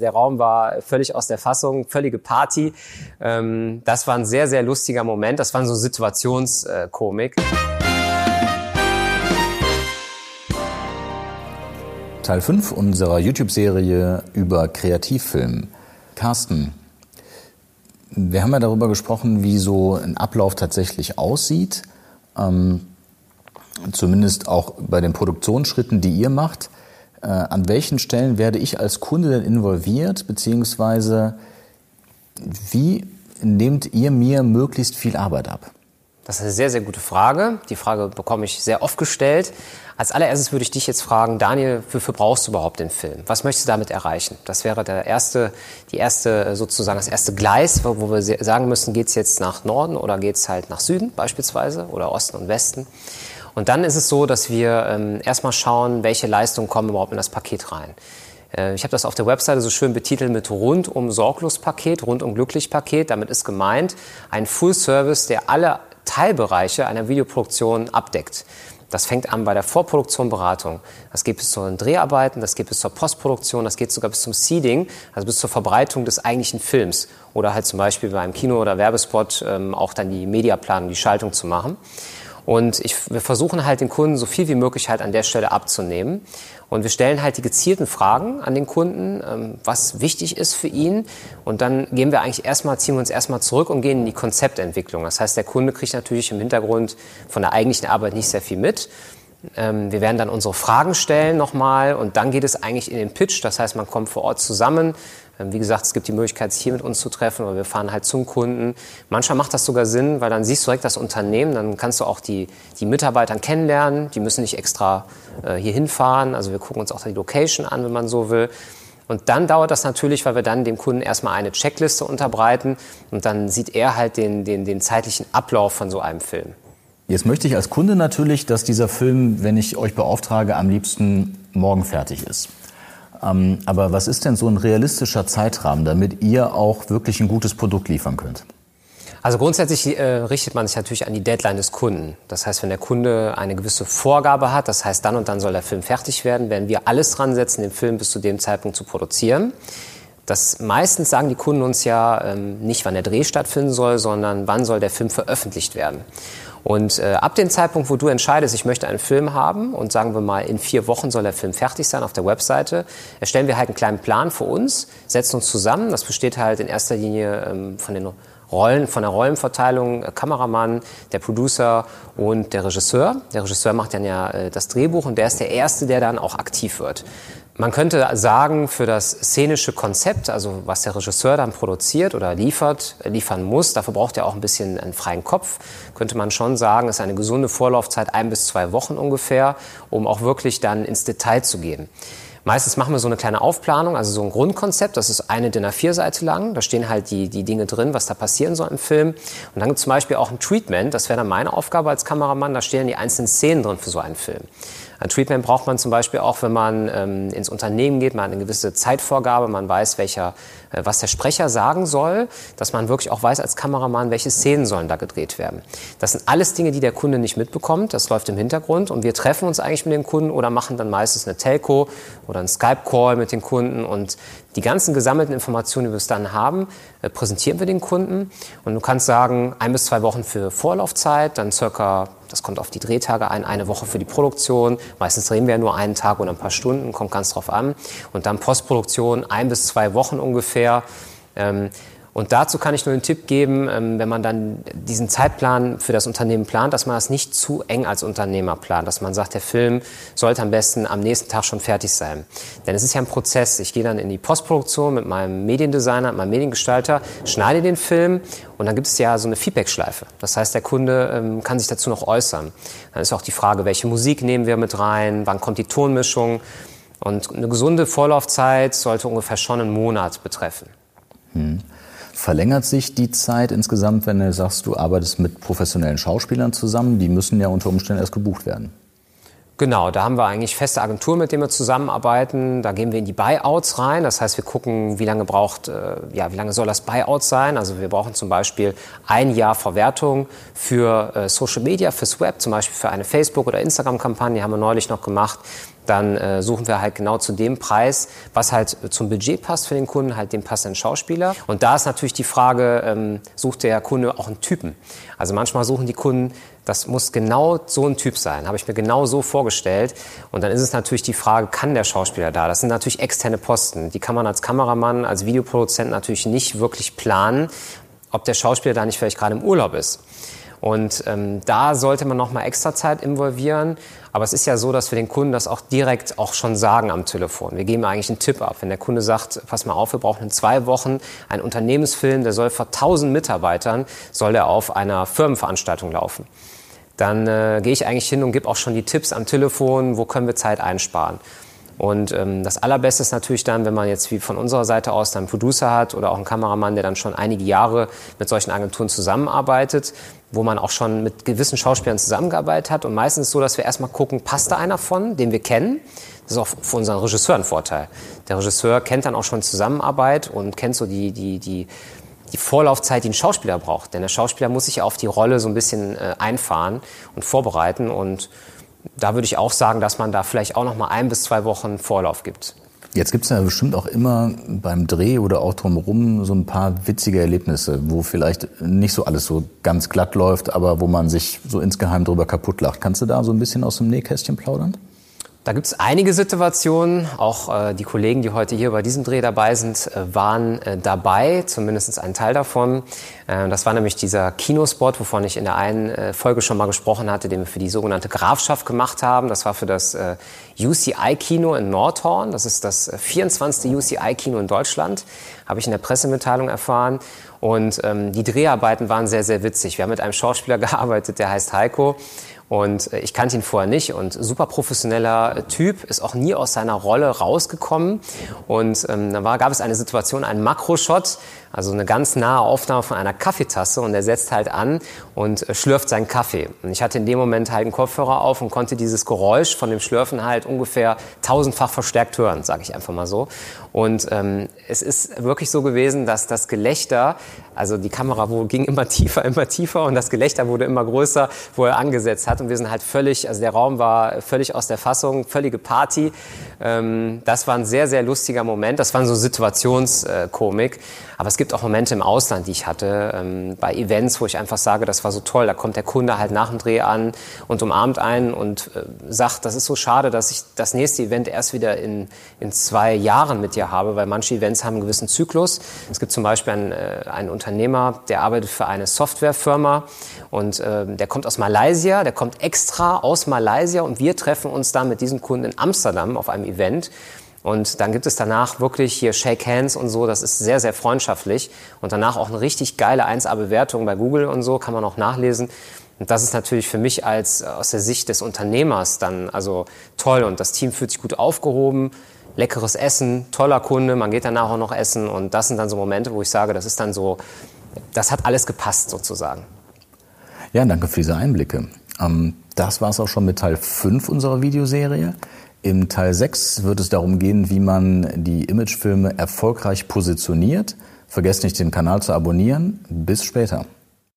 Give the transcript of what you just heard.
Der Raum war völlig aus der Fassung, völlige Party. Ähm, das war ein sehr, sehr lustiger Moment. Das war so Situationskomik. Teil 5 unserer YouTube-Serie über Kreativfilm. Carsten, wir haben ja darüber gesprochen, wie so ein Ablauf tatsächlich aussieht. Ähm, zumindest auch bei den Produktionsschritten, die ihr macht. Äh, an welchen Stellen werde ich als Kunde denn involviert, beziehungsweise wie nehmt ihr mir möglichst viel Arbeit ab? Das ist eine sehr, sehr gute Frage. Die Frage bekomme ich sehr oft gestellt. Als allererstes würde ich dich jetzt fragen, Daniel, wofür brauchst du überhaupt den Film? Was möchtest du damit erreichen? Das wäre der erste, die erste, sozusagen das erste Gleis, wo wir sagen müssen, geht es jetzt nach Norden oder geht es halt nach Süden beispielsweise oder Osten und Westen? Und dann ist es so, dass wir ähm, erstmal schauen, welche Leistungen kommen überhaupt in das Paket rein. Äh, ich habe das auf der Webseite so schön betitelt mit rundum sorglos Paket, rundum glücklich Paket. Damit ist gemeint ein Full Service, der alle Teilbereiche einer Videoproduktion abdeckt. Das fängt an bei der Vorproduktion, Beratung. Das geht bis zu den Dreharbeiten, das geht bis zur Postproduktion, das geht sogar bis zum Seeding, also bis zur Verbreitung des eigentlichen Films. Oder halt zum Beispiel bei einem Kino- oder Werbespot ähm, auch dann die Mediaplanung, die Schaltung zu machen. Und ich, wir versuchen halt den Kunden so viel wie möglich halt an der Stelle abzunehmen. Und wir stellen halt die gezielten Fragen an den Kunden, ähm, was wichtig ist für ihn. Und dann gehen wir eigentlich erstmal, ziehen wir uns erstmal zurück und gehen in die Konzeptentwicklung. Das heißt, der Kunde kriegt natürlich im Hintergrund von der eigentlichen Arbeit nicht sehr viel mit. Ähm, wir werden dann unsere Fragen stellen nochmal und dann geht es eigentlich in den Pitch. Das heißt, man kommt vor Ort zusammen, wie gesagt, es gibt die Möglichkeit, sich hier mit uns zu treffen, oder wir fahren halt zum Kunden. Manchmal macht das sogar Sinn, weil dann siehst du direkt das Unternehmen, dann kannst du auch die, die Mitarbeiter kennenlernen, die müssen nicht extra äh, hier hinfahren. Also wir gucken uns auch die Location an, wenn man so will. Und dann dauert das natürlich, weil wir dann dem Kunden erstmal eine Checkliste unterbreiten und dann sieht er halt den, den, den zeitlichen Ablauf von so einem Film. Jetzt möchte ich als Kunde natürlich, dass dieser Film, wenn ich euch beauftrage, am liebsten morgen fertig ist. Ähm, aber was ist denn so ein realistischer Zeitrahmen, damit ihr auch wirklich ein gutes Produkt liefern könnt? Also grundsätzlich äh, richtet man sich natürlich an die Deadline des Kunden. Das heißt, wenn der Kunde eine gewisse Vorgabe hat, das heißt, dann und dann soll der Film fertig werden, werden wir alles dran setzen, den Film bis zu dem Zeitpunkt zu produzieren. Das meistens sagen die Kunden uns ja ähm, nicht, wann der Dreh stattfinden soll, sondern wann soll der Film veröffentlicht werden. Und äh, ab dem Zeitpunkt, wo du entscheidest, ich möchte einen Film haben und sagen wir mal, in vier Wochen soll der Film fertig sein auf der Webseite, erstellen wir halt einen kleinen Plan für uns, setzen uns zusammen. Das besteht halt in erster Linie ähm, von den Rollen, von der Rollenverteilung, äh, Kameramann, der Producer und der Regisseur. Der Regisseur macht dann ja äh, das Drehbuch und der ist der Erste, der dann auch aktiv wird. Man könnte sagen, für das szenische Konzept, also was der Regisseur dann produziert oder liefert, liefern muss, dafür braucht er auch ein bisschen einen freien Kopf, könnte man schon sagen, ist eine gesunde Vorlaufzeit ein bis zwei Wochen ungefähr, um auch wirklich dann ins Detail zu gehen. Meistens machen wir so eine kleine Aufplanung, also so ein Grundkonzept, das ist eine DIN A4-Seite lang. Da stehen halt die, die Dinge drin, was da passieren soll im Film. Und dann gibt es zum Beispiel auch ein Treatment, das wäre dann meine Aufgabe als Kameramann, da stehen die einzelnen Szenen drin für so einen Film. Ein Treatment braucht man zum Beispiel auch, wenn man ähm, ins Unternehmen geht, man hat eine gewisse Zeitvorgabe, man weiß, welcher, äh, was der Sprecher sagen soll, dass man wirklich auch weiß als Kameramann, welche Szenen sollen da gedreht werden. Das sind alles Dinge, die der Kunde nicht mitbekommt, das läuft im Hintergrund. Und wir treffen uns eigentlich mit den Kunden oder machen dann meistens eine Telco oder einen Skype-Call mit den Kunden. Und die ganzen gesammelten Informationen, die wir bis dann haben, äh, präsentieren wir den Kunden. Und du kannst sagen, ein bis zwei Wochen für Vorlaufzeit, dann circa, das kommt auf die Drehtage ein, eine Woche für die Produktion. Meistens drehen wir ja nur einen Tag oder ein paar Stunden, kommt ganz drauf an. Und dann Postproduktion, ein bis zwei Wochen ungefähr. Ähm, und dazu kann ich nur einen Tipp geben, ähm, wenn man dann diesen Zeitplan für das Unternehmen plant, dass man das nicht zu eng als Unternehmer plant, dass man sagt, der Film sollte am besten am nächsten Tag schon fertig sein. Denn es ist ja ein Prozess. Ich gehe dann in die Postproduktion mit meinem Mediendesigner, meinem Mediengestalter, schneide den Film und dann gibt es ja so eine Feedbackschleife. Das heißt, der Kunde ähm, kann sich dazu noch äußern. Dann ist auch die Frage, welche Musik nehmen wir mit rein, wann kommt die Tonmischung. Und eine gesunde Vorlaufzeit sollte ungefähr schon einen Monat betreffen. Hm. Verlängert sich die Zeit insgesamt, wenn du sagst, du arbeitest mit professionellen Schauspielern zusammen? Die müssen ja unter Umständen erst gebucht werden. Genau, da haben wir eigentlich feste Agenturen, mit denen wir zusammenarbeiten. Da gehen wir in die Buyouts rein. Das heißt, wir gucken, wie lange braucht, äh, ja, wie lange soll das Buyout sein? Also wir brauchen zum Beispiel ein Jahr Verwertung für äh, Social Media, fürs Web, zum Beispiel für eine Facebook- oder Instagram-Kampagne, haben wir neulich noch gemacht. Dann äh, suchen wir halt genau zu dem Preis, was halt zum Budget passt für den Kunden, halt den passenden Schauspieler. Und da ist natürlich die Frage, ähm, sucht der Kunde auch einen Typen? Also manchmal suchen die Kunden, das muss genau so ein Typ sein, habe ich mir genau so vorgestellt. Und dann ist es natürlich die Frage, kann der Schauspieler da? Das sind natürlich externe Posten. Die kann man als Kameramann, als Videoproduzent natürlich nicht wirklich planen, ob der Schauspieler da nicht vielleicht gerade im Urlaub ist. Und ähm, da sollte man nochmal extra Zeit involvieren. Aber es ist ja so, dass wir den Kunden das auch direkt auch schon sagen am Telefon. Wir geben eigentlich einen Tipp ab. Wenn der Kunde sagt, pass mal auf, wir brauchen in zwei Wochen einen Unternehmensfilm, der soll vor 1000 Mitarbeitern, soll der auf einer Firmenveranstaltung laufen. Dann äh, gehe ich eigentlich hin und gebe auch schon die Tipps am Telefon, wo können wir Zeit einsparen. Und ähm, das Allerbeste ist natürlich dann, wenn man jetzt wie von unserer Seite aus dann einen Producer hat oder auch einen Kameramann, der dann schon einige Jahre mit solchen Agenturen zusammenarbeitet, wo man auch schon mit gewissen Schauspielern zusammengearbeitet hat. Und meistens so, dass wir erstmal gucken, passt da einer von, den wir kennen? Das ist auch für unseren Regisseur ein Vorteil. Der Regisseur kennt dann auch schon Zusammenarbeit und kennt so die, die, die, die Vorlaufzeit, die ein Schauspieler braucht. Denn der Schauspieler muss sich auf die Rolle so ein bisschen äh, einfahren und vorbereiten. Und da würde ich auch sagen, dass man da vielleicht auch noch mal ein bis zwei Wochen Vorlauf gibt. Jetzt gibt es ja bestimmt auch immer beim Dreh oder auch drumherum so ein paar witzige Erlebnisse, wo vielleicht nicht so alles so ganz glatt läuft, aber wo man sich so insgeheim drüber kaputt lacht. Kannst du da so ein bisschen aus dem Nähkästchen plaudern? Da gibt es einige Situationen. Auch äh, die Kollegen, die heute hier bei diesem Dreh dabei sind, äh, waren äh, dabei, zumindest ein Teil davon. Äh, das war nämlich dieser Kinospot, wovon ich in der einen äh, Folge schon mal gesprochen hatte, den wir für die sogenannte Grafschaft gemacht haben. Das war für das äh, UCI-Kino in Nordhorn. Das ist das 24. UCI-Kino in Deutschland, habe ich in der Pressemitteilung erfahren. Und ähm, die Dreharbeiten waren sehr, sehr witzig. Wir haben mit einem Schauspieler gearbeitet, der heißt Heiko. Und äh, ich kannte ihn vorher nicht und super professioneller Typ, ist auch nie aus seiner Rolle rausgekommen. Und ähm, dann war, gab es eine Situation, einen Makroshot, also eine ganz nahe Aufnahme von einer Kaffeetasse und er setzt halt an und äh, schlürft seinen Kaffee. Und ich hatte in dem Moment halt einen Kopfhörer auf und konnte dieses Geräusch von dem Schlürfen halt ungefähr tausendfach verstärkt hören, sage ich einfach mal so. Und ähm, es ist wirklich so gewesen, dass das Gelächter, also die Kamera ging immer tiefer, immer tiefer und das Gelächter wurde immer größer, wo er angesetzt hat. Und wir sind halt völlig, also der Raum war völlig aus der Fassung, völlige Party. Ähm, das war ein sehr, sehr lustiger Moment. Das war so Situationskomik. Aber es gibt auch Momente im Ausland, die ich hatte, ähm, bei Events, wo ich einfach sage, das war so toll. Da kommt der Kunde halt nach dem Dreh an und umarmt einen und äh, sagt, das ist so schade, dass ich das nächste Event erst wieder in, in zwei Jahren mit dir habe, weil manche Events haben einen gewissen Zyklus. Es gibt zum Beispiel einen, äh, einen Unternehmer, der arbeitet für eine Softwarefirma und äh, der kommt aus Malaysia, der kommt extra aus Malaysia und wir treffen uns dann mit diesem Kunden in Amsterdam auf einem Event. Und dann gibt es danach wirklich hier Shake Hands und so, das ist sehr, sehr freundschaftlich. Und danach auch eine richtig geile 1A-Bewertung bei Google und so, kann man auch nachlesen. Und das ist natürlich für mich als äh, aus der Sicht des Unternehmers dann also toll und das Team fühlt sich gut aufgehoben, leckeres Essen, toller Kunde, man geht danach auch noch essen und das sind dann so Momente, wo ich sage, das ist dann so, das hat alles gepasst sozusagen. Ja, danke für diese Einblicke. Ähm, das war es auch schon mit Teil 5 unserer Videoserie. Im Teil 6 wird es darum gehen, wie man die Imagefilme erfolgreich positioniert. Vergesst nicht, den Kanal zu abonnieren. Bis später.